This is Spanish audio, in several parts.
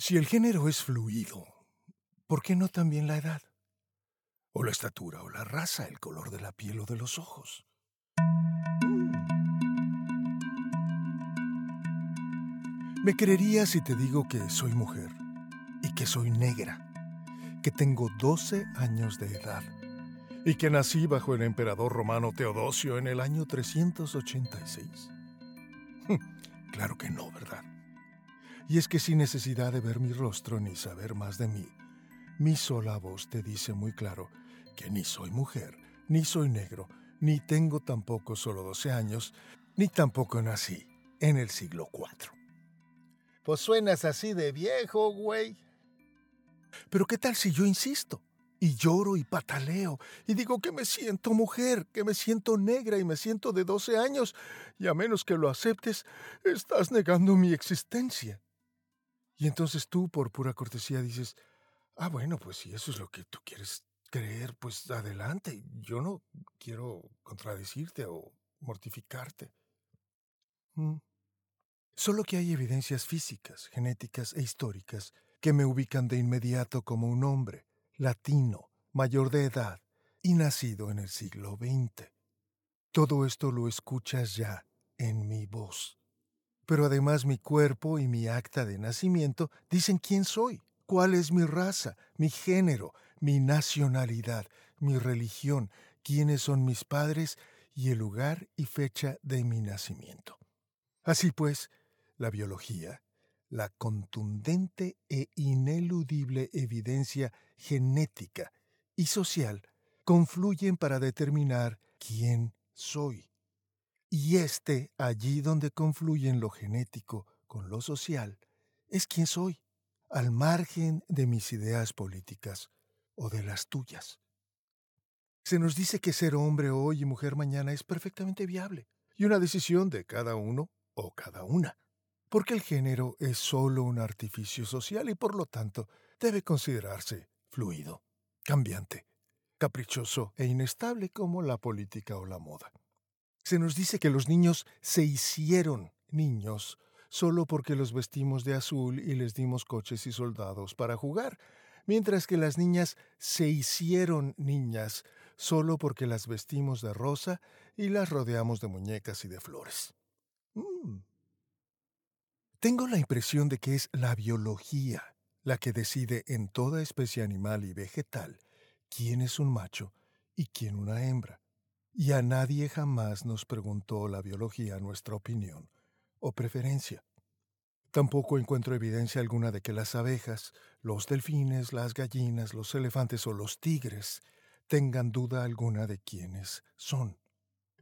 Si el género es fluido, ¿por qué no también la edad? O la estatura, o la raza, el color de la piel o de los ojos. Me creerías si te digo que soy mujer y que soy negra, que tengo 12 años de edad y que nací bajo el emperador romano Teodosio en el año 386. claro que no, ¿verdad? Y es que sin necesidad de ver mi rostro ni saber más de mí, mi sola voz te dice muy claro que ni soy mujer, ni soy negro, ni tengo tampoco solo 12 años, ni tampoco nací en el siglo IV. Pues suenas así de viejo, güey. Pero ¿qué tal si yo insisto? Y lloro y pataleo, y digo que me siento mujer, que me siento negra y me siento de 12 años, y a menos que lo aceptes, estás negando mi existencia. Y entonces tú, por pura cortesía, dices, ah, bueno, pues si eso es lo que tú quieres creer, pues adelante. Yo no quiero contradecirte o mortificarte. Mm. Solo que hay evidencias físicas, genéticas e históricas que me ubican de inmediato como un hombre, latino, mayor de edad y nacido en el siglo XX. Todo esto lo escuchas ya en mi voz. Pero además mi cuerpo y mi acta de nacimiento dicen quién soy, cuál es mi raza, mi género, mi nacionalidad, mi religión, quiénes son mis padres y el lugar y fecha de mi nacimiento. Así pues, la biología, la contundente e ineludible evidencia genética y social confluyen para determinar quién soy. Y este, allí donde confluyen lo genético con lo social, es quién soy, al margen de mis ideas políticas o de las tuyas. Se nos dice que ser hombre hoy y mujer mañana es perfectamente viable y una decisión de cada uno o cada una porque el género es solo un artificio social y por lo tanto debe considerarse fluido, cambiante, caprichoso e inestable como la política o la moda. Se nos dice que los niños se hicieron niños solo porque los vestimos de azul y les dimos coches y soldados para jugar, mientras que las niñas se hicieron niñas solo porque las vestimos de rosa y las rodeamos de muñecas y de flores. Mm. Tengo la impresión de que es la biología la que decide en toda especie animal y vegetal quién es un macho y quién una hembra. Y a nadie jamás nos preguntó la biología nuestra opinión o preferencia. Tampoco encuentro evidencia alguna de que las abejas, los delfines, las gallinas, los elefantes o los tigres tengan duda alguna de quiénes son.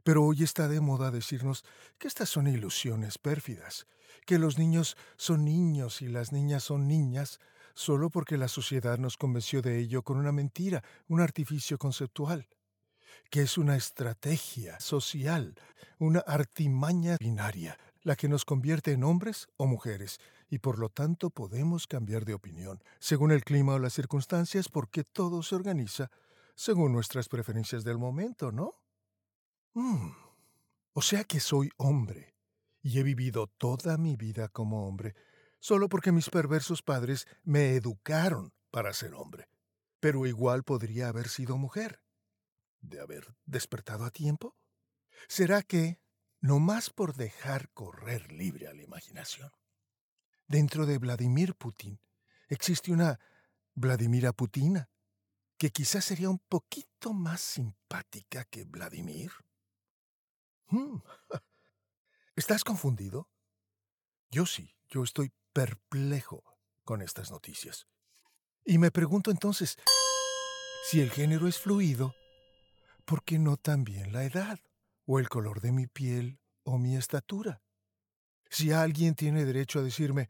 Pero hoy está de moda decirnos que estas son ilusiones pérfidas, que los niños son niños y las niñas son niñas, solo porque la sociedad nos convenció de ello con una mentira, un artificio conceptual, que es una estrategia social, una artimaña binaria, la que nos convierte en hombres o mujeres, y por lo tanto podemos cambiar de opinión, según el clima o las circunstancias, porque todo se organiza según nuestras preferencias del momento, ¿no? Mm. O sea que soy hombre, y he vivido toda mi vida como hombre, solo porque mis perversos padres me educaron para ser hombre. Pero igual podría haber sido mujer. ¿De haber despertado a tiempo? ¿Será que, no más por dejar correr libre a la imaginación? Dentro de Vladimir Putin existe una Vladimira Putina, que quizás sería un poquito más simpática que Vladimir. Hmm. ¿Estás confundido? Yo sí, yo estoy perplejo con estas noticias. Y me pregunto entonces, si el género es fluido, ¿por qué no también la edad, o el color de mi piel, o mi estatura? Si alguien tiene derecho a decirme,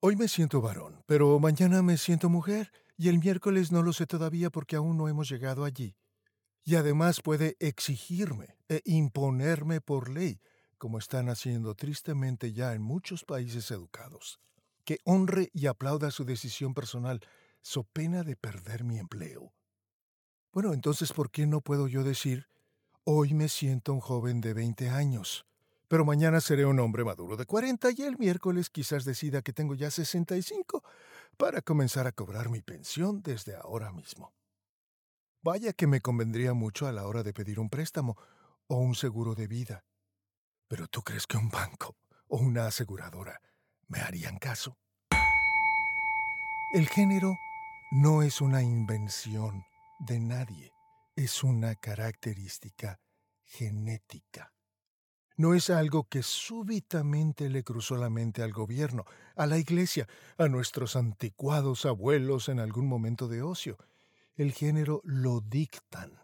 hoy me siento varón, pero mañana me siento mujer, y el miércoles no lo sé todavía porque aún no hemos llegado allí y además puede exigirme e imponerme por ley, como están haciendo tristemente ya en muchos países educados, que honre y aplauda su decisión personal, so pena de perder mi empleo. Bueno, entonces, ¿por qué no puedo yo decir, hoy me siento un joven de 20 años, Pero mañana seré un hombre maduro de 40 y el miércoles quizás decida que tengo ya 65 para comenzar a cobrar mi pensión desde ahora mismo. Vaya que me convendría mucho a la hora de pedir un préstamo o un seguro de vida. Pero ¿tú crees que un banco o una aseguradora me harían caso? El género no es una invención de nadie, es una característica genética. No es algo que súbitamente le cruzó la mente al gobierno, a la iglesia, a nuestros anticuados abuelos en algún momento de ocio. El género lo dictan,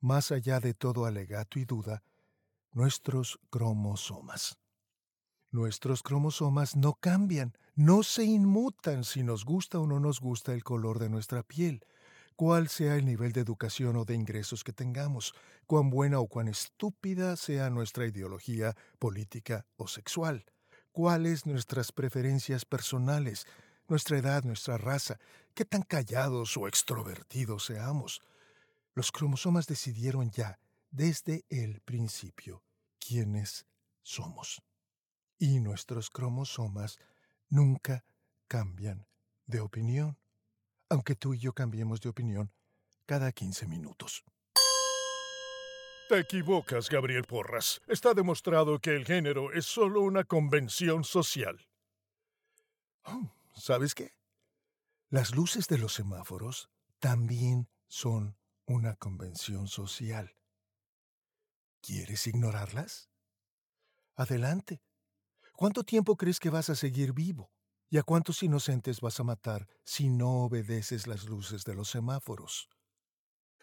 más allá de todo alegato y duda, nuestros cromosomas. Nuestros cromosomas no cambian, no se inmutan si nos gusta o no nos gusta el color de nuestra piel, cuál sea el nivel de educación o de ingresos que tengamos, cuán buena o cuán estúpida sea nuestra ideología política o sexual, cuáles nuestras preferencias personales, nuestra edad, nuestra raza, qué tan callados o extrovertidos seamos. Los cromosomas decidieron ya, desde el principio, quiénes somos. Y nuestros cromosomas nunca cambian de opinión, aunque tú y yo cambiemos de opinión cada 15 minutos. Te equivocas, Gabriel Porras. Está demostrado que el género es solo una convención social. Oh, ¿Sabes qué? Las luces de los semáforos también son una convención social. ¿Quieres ignorarlas? Adelante. ¿Cuánto tiempo crees que vas a seguir vivo? ¿Y a cuántos inocentes vas a matar si no obedeces las luces de los semáforos?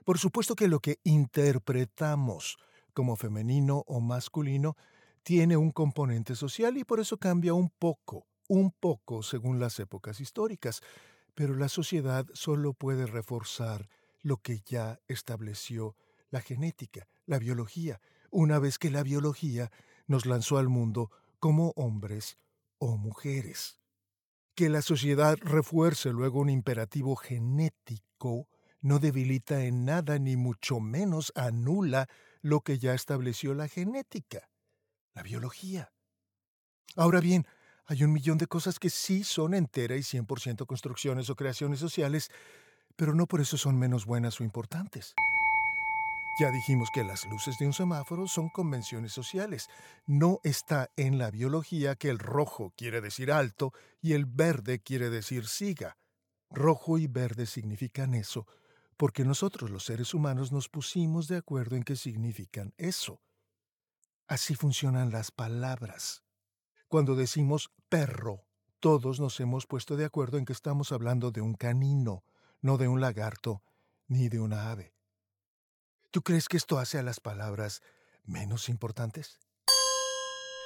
Por supuesto que lo que interpretamos como femenino o masculino tiene un componente social y por eso cambia un poco, un poco según las épocas históricas, pero la sociedad solo puede reforzar lo que ya estableció la genética, la biología, una vez que la biología nos lanzó al mundo como hombres o mujeres. Que la sociedad refuerce luego un imperativo genético no debilita en nada ni mucho menos anula lo que ya estableció la genética, la biología. Ahora bien, hay un millón de cosas que sí son entera y 100% construcciones o creaciones sociales, pero no por eso son menos buenas o importantes. Ya dijimos que las luces de un semáforo son convenciones sociales. No está en la biología que el rojo quiere decir alto y el verde quiere decir siga. Rojo y verde significan eso porque nosotros los seres humanos nos pusimos de acuerdo en qué significan eso. Así funcionan las palabras. Cuando decimos perro, todos nos hemos puesto de acuerdo en que estamos hablando de un canino, no de un lagarto ni de una ave. ¿Tú crees que esto hace a las palabras menos importantes?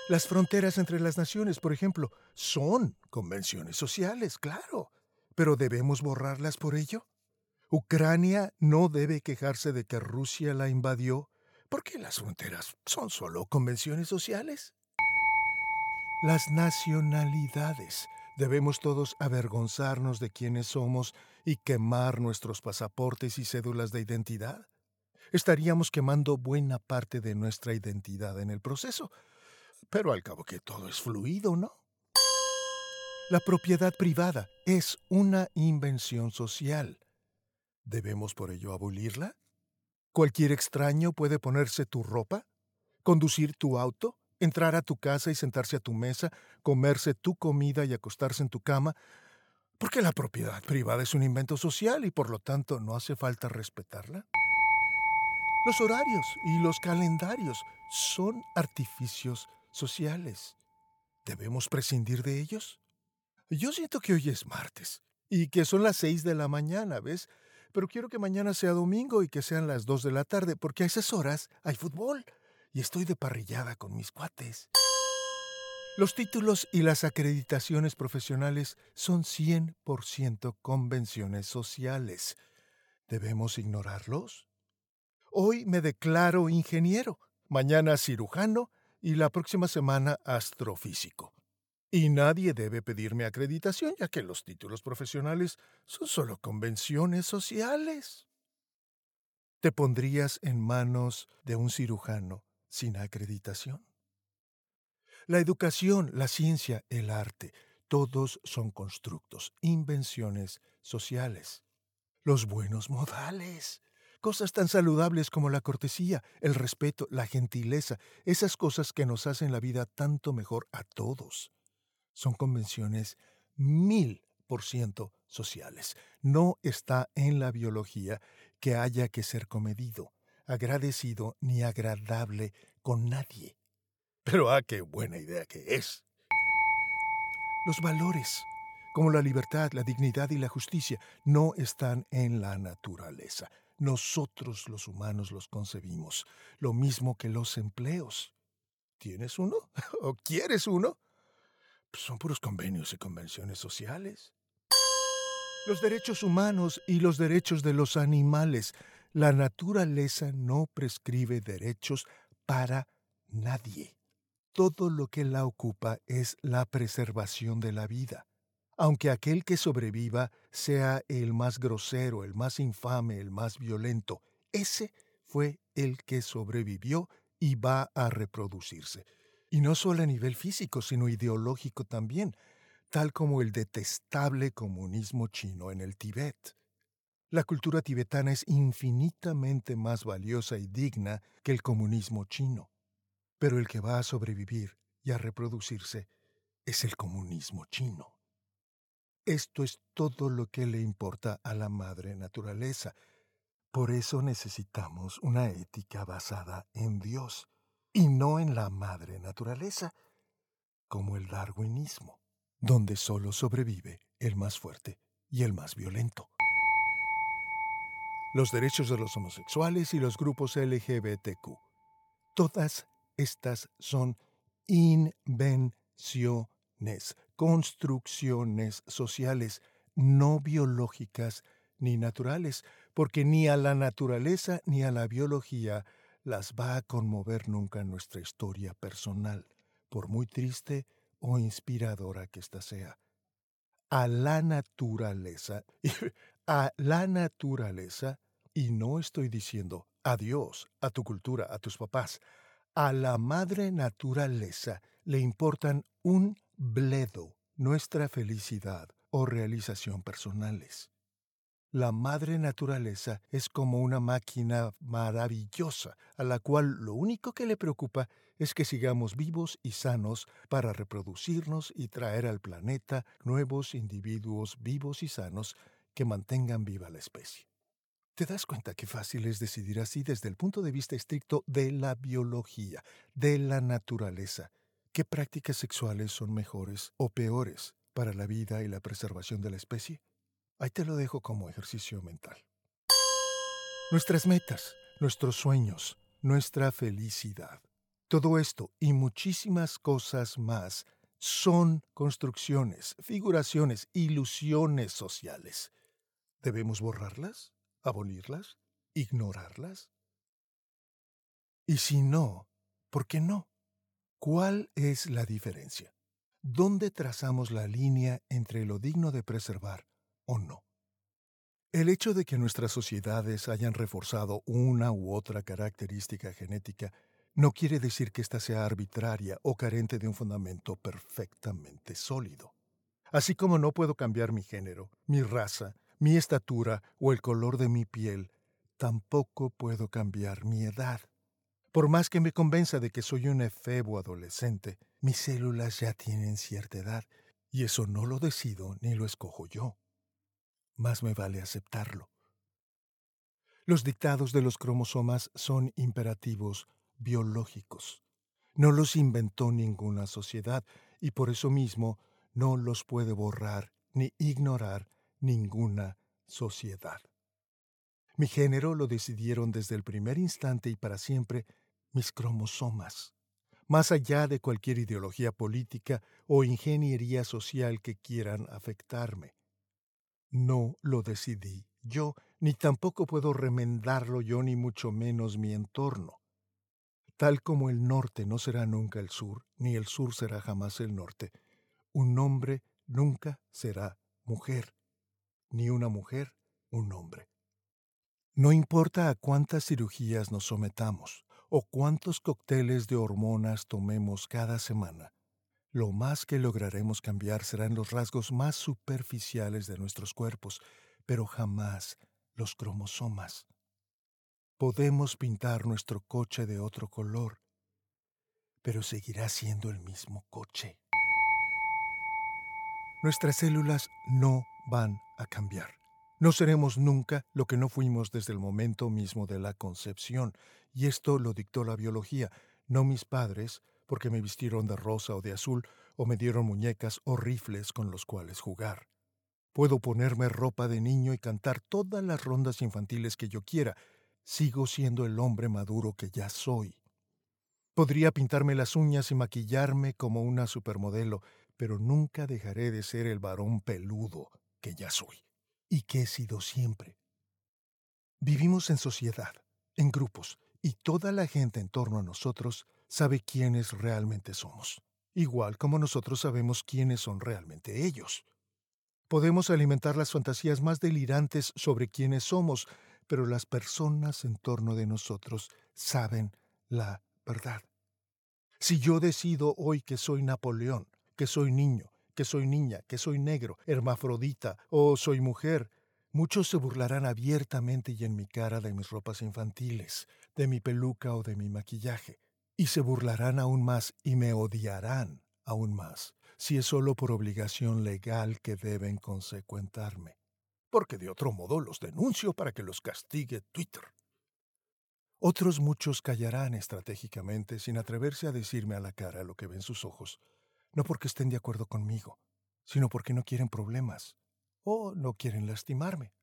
Las fronteras entre las naciones, por ejemplo, son convenciones sociales, claro, pero ¿debemos borrarlas por ello? Ucrania no debe quejarse de que Rusia la invadió, porque las fronteras son solo convenciones sociales. Las nacionalidades. Debemos todos avergonzarnos de quiénes somos y quemar nuestros pasaportes y cédulas de identidad estaríamos quemando buena parte de nuestra identidad en el proceso. Pero al cabo que todo es fluido, ¿no? La propiedad privada es una invención social. ¿Debemos por ello abolirla? ¿Cualquier extraño puede ponerse tu ropa? ¿Conducir tu auto? ¿Entrar a tu casa y sentarse a tu mesa? ¿Comerse tu comida y acostarse en tu cama? Porque la propiedad privada es un invento social y por lo tanto no hace falta respetarla. Los horarios y los calendarios son artificios sociales. ¿Debemos prescindir de ellos? Yo siento que hoy es martes y que son las seis de la mañana, ¿ves? Pero quiero que mañana sea domingo y que sean las dos de la tarde, porque a esas horas hay fútbol y estoy de parrillada con mis cuates. Los títulos y las acreditaciones profesionales son 100% convenciones sociales. ¿Debemos ignorarlos? Hoy me declaro ingeniero, mañana cirujano y la próxima semana astrofísico. Y nadie debe pedirme acreditación, ya que los títulos profesionales son solo convenciones sociales. ¿Te pondrías en manos de un cirujano sin acreditación? La educación, la ciencia, el arte, todos son constructos, invenciones sociales. Los buenos modales, cosas tan saludables como la cortesía, el respeto, la gentileza, esas cosas que nos hacen la vida tanto mejor a todos. Son convenciones mil por ciento sociales. No está en la biología que haya que ser comedido, agradecido ni agradable con nadie. Pero ah, qué buena idea que es. Los valores, como la libertad, la dignidad y la justicia, no están en la naturaleza. Nosotros los humanos los concebimos, lo mismo que los empleos. ¿Tienes uno? ¿O quieres uno? Son puros convenios y convenciones sociales. Los derechos humanos y los derechos de los animales. La naturaleza no prescribe derechos para nadie. Todo lo que la ocupa es la preservación de la vida. Aunque aquel que sobreviva sea el más grosero, el más infame, el más violento, ese fue el que sobrevivió y va a reproducirse. Y no solo a nivel físico, sino ideológico también, tal como el detestable comunismo chino en el Tíbet. La cultura tibetana es infinitamente más valiosa y digna que el comunismo chino. Pero el que va a sobrevivir y a reproducirse es el comunismo chino. Esto es todo lo que le importa a la madre naturaleza. Por eso necesitamos una ética basada en Dios y no en la madre naturaleza, como el darwinismo, donde solo sobrevive el más fuerte y el más violento. Los derechos de los homosexuales y los grupos LGBTQ. Todas estas son invenciones, construcciones sociales, no biológicas ni naturales, porque ni a la naturaleza ni a la biología las va a conmover nunca nuestra historia personal, por muy triste o inspiradora que ésta sea. A la naturaleza, a la naturaleza, y no estoy diciendo a Dios, a tu cultura, a tus papás, a la madre naturaleza le importan un bledo nuestra felicidad o realización personales. La madre naturaleza es como una máquina maravillosa a la cual lo único que le preocupa es que sigamos vivos y sanos para reproducirnos y traer al planeta nuevos individuos vivos y sanos que mantengan viva la especie. ¿Te das cuenta qué fácil es decidir así desde el punto de vista estricto de la biología, de la naturaleza? ¿Qué prácticas sexuales son mejores o peores para la vida y la preservación de la especie? Ahí te lo dejo como ejercicio mental. Nuestras metas, nuestros sueños, nuestra felicidad. Todo esto y muchísimas cosas más son construcciones, figuraciones, ilusiones sociales. ¿Debemos borrarlas? ¿Abolirlas? ¿Ignorarlas? Y si no, ¿por qué no? ¿Cuál es la diferencia? ¿Dónde trazamos la línea entre lo digno de preservar o no. El hecho de que nuestras sociedades hayan reforzado una u otra característica genética no quiere decir que ésta sea arbitraria o carente de un fundamento perfectamente sólido. Así como no puedo cambiar mi género, mi raza, mi estatura o el color de mi piel, tampoco puedo cambiar mi edad. Por más que me convenza de que soy un efebo adolescente, mis células ya tienen cierta edad, y eso no lo decido ni lo escojo yo más me vale aceptarlo. Los dictados de los cromosomas son imperativos biológicos. No los inventó ninguna sociedad y por eso mismo no los puede borrar ni ignorar ninguna sociedad. Mi género lo decidieron desde el primer instante y para siempre mis cromosomas, más allá de cualquier ideología política o ingeniería social que quieran afectarme. No lo decidí yo, ni tampoco puedo remendarlo yo, ni mucho menos mi entorno. Tal como el norte no será nunca el sur, ni el sur será jamás el norte, un hombre nunca será mujer, ni una mujer un hombre. No importa a cuántas cirugías nos sometamos, o cuántos cócteles de hormonas tomemos cada semana, lo más que lograremos cambiar serán los rasgos más superficiales de nuestros cuerpos, pero jamás los cromosomas. Podemos pintar nuestro coche de otro color, pero seguirá siendo el mismo coche. Nuestras células no van a cambiar. No seremos nunca lo que no fuimos desde el momento mismo de la concepción, y esto lo dictó la biología, no mis padres, porque me vistieron de rosa o de azul, o me dieron muñecas o rifles con los cuales jugar. Puedo ponerme ropa de niño y cantar todas las rondas infantiles que yo quiera. Sigo siendo el hombre maduro que ya soy. Podría pintarme las uñas y maquillarme como una supermodelo, pero nunca dejaré de ser el varón peludo que ya soy y que he sido siempre. Vivimos en sociedad, en grupos, y toda la gente en torno a nosotros sabe quiénes realmente somos, igual como nosotros sabemos quiénes son realmente ellos. Podemos alimentar las fantasías más delirantes sobre quiénes somos, pero las personas en torno de nosotros saben la verdad. Si yo decido hoy que soy Napoleón, que soy niño, que soy niña, que soy negro, hermafrodita o soy mujer. Muchos se burlarán abiertamente y en mi cara de mis ropas infantiles, de mi peluca o de mi maquillaje. Y se burlarán aún más y me odiarán aún más, si es solo por obligación legal que deben consecuentarme. Porque de otro modo los denuncio para que los castigue Twitter. Otros muchos callarán estratégicamente sin atreverse a decirme a la cara lo que ven sus ojos, no porque estén de acuerdo conmigo, sino porque no quieren problemas o no quieren lastimarme.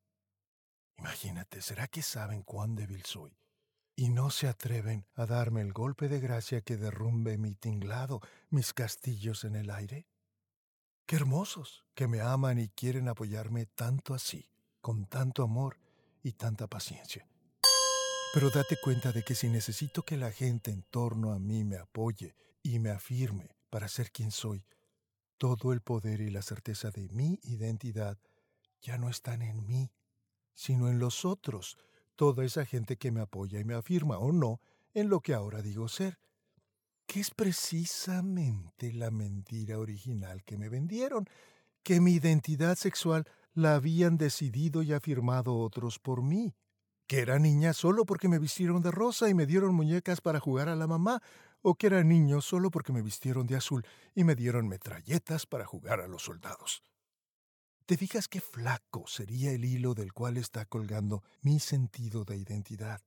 Imagínate, ¿será que saben cuán débil soy? Y no se atreven a darme el golpe de gracia que derrumbe mi tinglado, mis castillos en el aire. Qué hermosos, que me aman y quieren apoyarme tanto así, con tanto amor y tanta paciencia. Pero date cuenta de que si necesito que la gente en torno a mí me apoye y me afirme para ser quien soy, todo el poder y la certeza de mi identidad ya no están en mí, sino en los otros, toda esa gente que me apoya y me afirma o no en lo que ahora digo ser, que es precisamente la mentira original que me vendieron, que mi identidad sexual la habían decidido y afirmado otros por mí, que era niña solo porque me vistieron de rosa y me dieron muñecas para jugar a la mamá, o que era niño solo porque me vistieron de azul y me dieron metralletas para jugar a los soldados. ¿Te fijas qué flaco sería el hilo del cual está colgando mi sentido de identidad?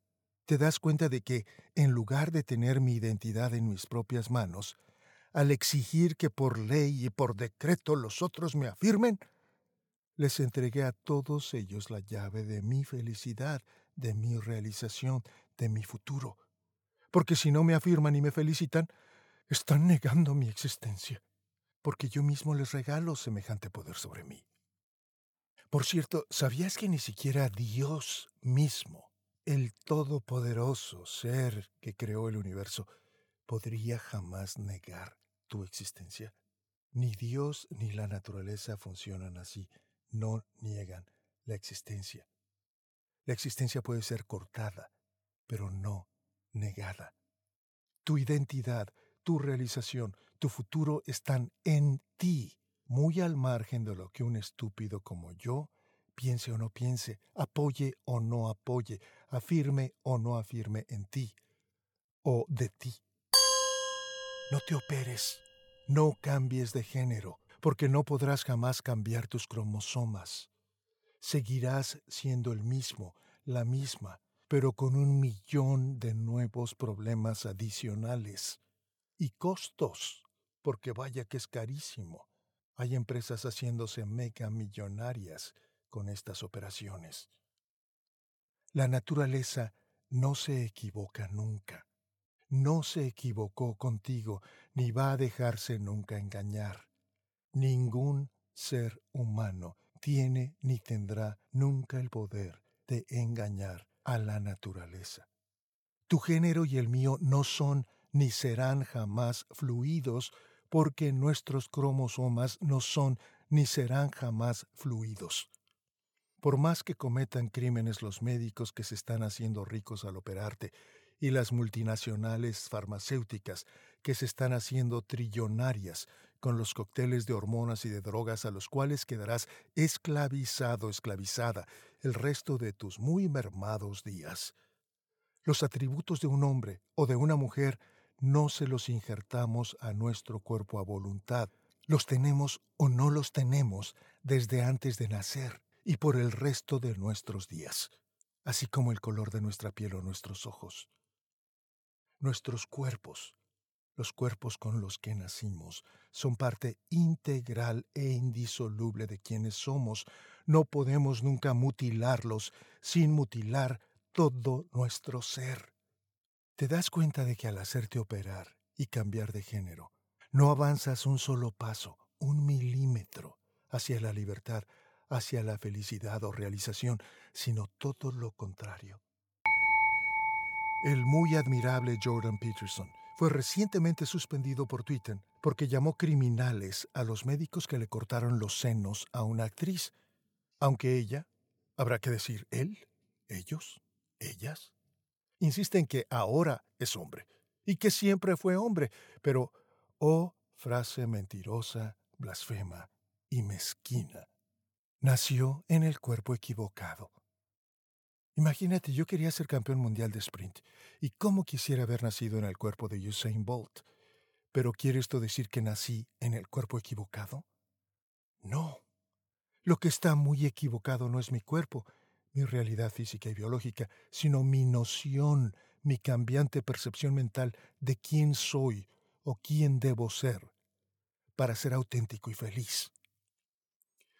¿Te das cuenta de que, en lugar de tener mi identidad en mis propias manos, al exigir que por ley y por decreto los otros me afirmen, les entregué a todos ellos la llave de mi felicidad, de mi realización, de mi futuro, porque si no me afirman y me felicitan, están negando mi existencia, porque yo mismo les regalo semejante poder sobre mí. Por cierto, ¿sabías que ni siquiera Dios mismo, el todopoderoso ser que creó el universo, podría jamás negar tu existencia? Ni Dios ni la naturaleza funcionan así, no niegan la existencia. La existencia puede ser cortada, pero no negada. Tu identidad, tu realización, tu futuro están en ti, muy al margen de lo que un estúpido como yo piense o no piense, apoye o no apoye, afirme o no afirme en ti o de ti. No te operes, no cambies de género, porque no podrás jamás cambiar tus cromosomas. Seguirás siendo el mismo, la misma, pero con un millón de nuevos problemas adicionales. Y costos, porque vaya que es carísimo. Hay empresas haciéndose mega millonarias con estas operaciones. La naturaleza no se equivoca nunca. No se equivocó contigo, ni va a dejarse nunca engañar. Ningún ser humano tiene ni tendrá nunca el poder de engañar a la naturaleza. Tu género y el mío no son ni serán jamás fluidos porque nuestros cromosomas no son ni serán jamás fluidos. Por más que cometan crímenes los médicos que se están haciendo ricos al operarte y las multinacionales farmacéuticas que se están haciendo trillonarias con los cócteles de hormonas y de drogas a los cuales quedarás esclavizado, esclavizada el resto de tus muy mermados días. Los atributos de un hombre o de una mujer no se los injertamos a nuestro cuerpo a voluntad. Los tenemos o no los tenemos desde antes de nacer y por el resto de nuestros días, así como el color de nuestra piel o nuestros ojos. Nuestros cuerpos los cuerpos con los que nacimos son parte integral e indisoluble de quienes somos. No podemos nunca mutilarlos sin mutilar todo nuestro ser. Te das cuenta de que al hacerte operar y cambiar de género, no avanzas un solo paso, un milímetro, hacia la libertad, hacia la felicidad o realización, sino todo lo contrario. El muy admirable Jordan Peterson fue recientemente suspendido por Twitter porque llamó criminales a los médicos que le cortaron los senos a una actriz, aunque ella, habrá que decir él, ellos, ellas, insisten que ahora es hombre y que siempre fue hombre, pero, oh frase mentirosa, blasfema y mezquina, nació en el cuerpo equivocado. Imagínate, yo quería ser campeón mundial de sprint, y cómo quisiera haber nacido en el cuerpo de Usain Bolt. ¿Pero quiere esto decir que nací en el cuerpo equivocado? No. Lo que está muy equivocado no es mi cuerpo, mi realidad física y biológica, sino mi noción, mi cambiante percepción mental de quién soy o quién debo ser para ser auténtico y feliz.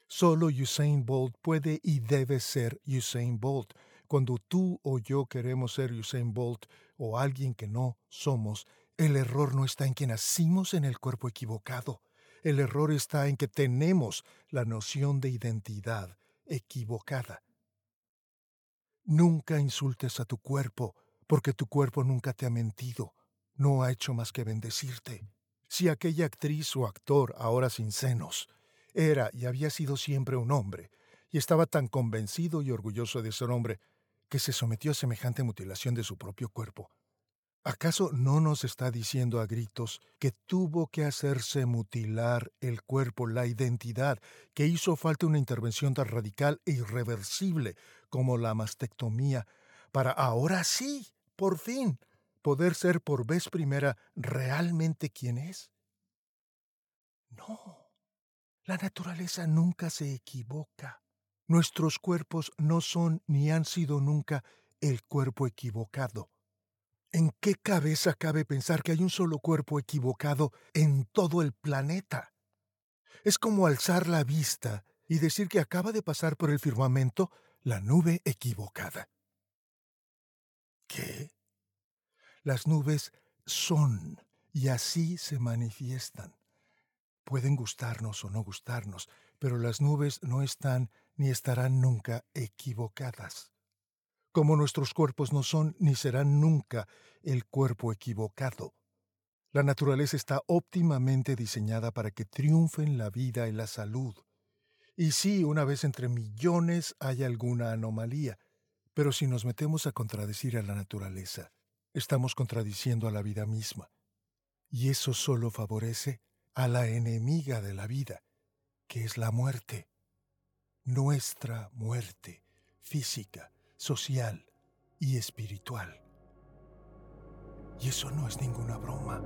Solo Usain Bolt puede y debe ser Usain Bolt, cuando tú o yo queremos ser Usain Bolt o alguien que no somos, el error no está en que nacimos en el cuerpo equivocado. El error está en que tenemos la noción de identidad equivocada. Nunca insultes a tu cuerpo, porque tu cuerpo nunca te ha mentido, no ha hecho más que bendecirte. Si aquella actriz o actor, ahora sin senos, era y había sido siempre un hombre, y estaba tan convencido y orgulloso de ser hombre, que se sometió a semejante mutilación de su propio cuerpo. ¿Acaso no nos está diciendo a gritos que tuvo que hacerse mutilar el cuerpo, la identidad, que hizo falta una intervención tan radical e irreversible como la mastectomía, para ahora sí, por fin, poder ser por vez primera realmente quien es? No, la naturaleza nunca se equivoca. Nuestros cuerpos no son ni han sido nunca el cuerpo equivocado. ¿En qué cabeza cabe pensar que hay un solo cuerpo equivocado en todo el planeta? Es como alzar la vista y decir que acaba de pasar por el firmamento la nube equivocada. ¿Qué? Las nubes son y así se manifiestan. Pueden gustarnos o no gustarnos, pero las nubes no están ni estarán nunca equivocadas. Como nuestros cuerpos no son ni serán nunca el cuerpo equivocado. La naturaleza está óptimamente diseñada para que triunfen la vida y la salud. Y sí, una vez entre millones hay alguna anomalía, pero si nos metemos a contradecir a la naturaleza, estamos contradiciendo a la vida misma. Y eso solo favorece a la enemiga de la vida, que es la muerte nuestra muerte física, social y espiritual. Y eso no es ninguna broma.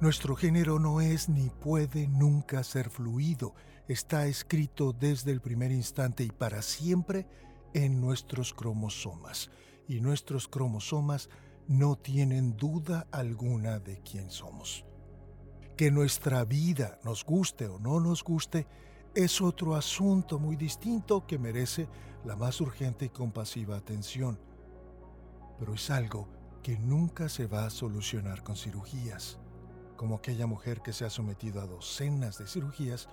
Nuestro género no es ni puede nunca ser fluido, está escrito desde el primer instante y para siempre en nuestros cromosomas. Y nuestros cromosomas no tienen duda alguna de quién somos. Que nuestra vida, nos guste o no nos guste, es otro asunto muy distinto que merece la más urgente y compasiva atención. Pero es algo que nunca se va a solucionar con cirugías, como aquella mujer que se ha sometido a docenas de cirugías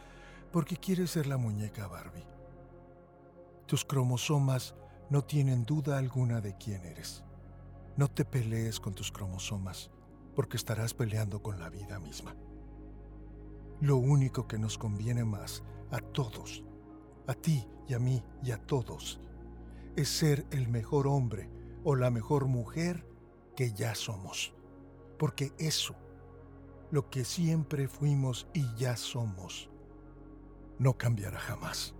porque quiere ser la muñeca Barbie. Tus cromosomas no tienen duda alguna de quién eres. No te pelees con tus cromosomas, porque estarás peleando con la vida misma. Lo único que nos conviene más a todos a ti y a mí y a todos, es ser el mejor hombre o la mejor mujer que ya somos. Porque eso, lo que siempre fuimos y ya somos, no cambiará jamás.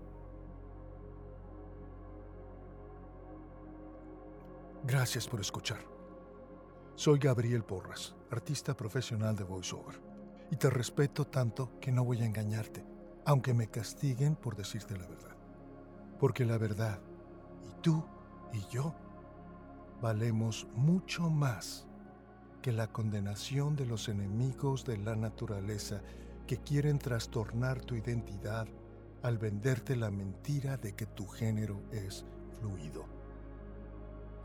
Gracias por escuchar. Soy Gabriel Porras, artista profesional de voiceover, y te respeto tanto que no voy a engañarte, aunque me castiguen por decirte la verdad. Porque la verdad, y tú y yo, valemos mucho más que la condenación de los enemigos de la naturaleza que quieren trastornar tu identidad al venderte la mentira de que tu género es fluido.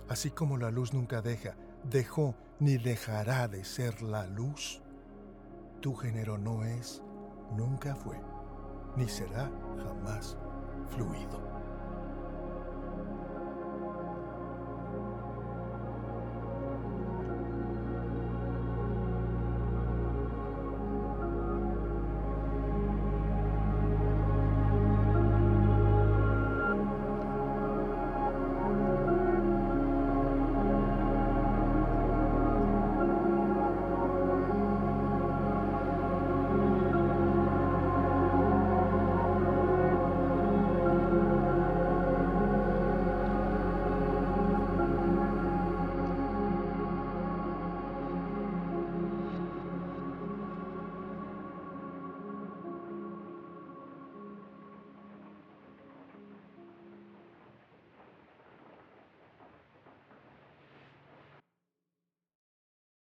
Así como la luz nunca deja, dejó ni dejará de ser la luz, tu género no es, nunca fue, ni será jamás fluido.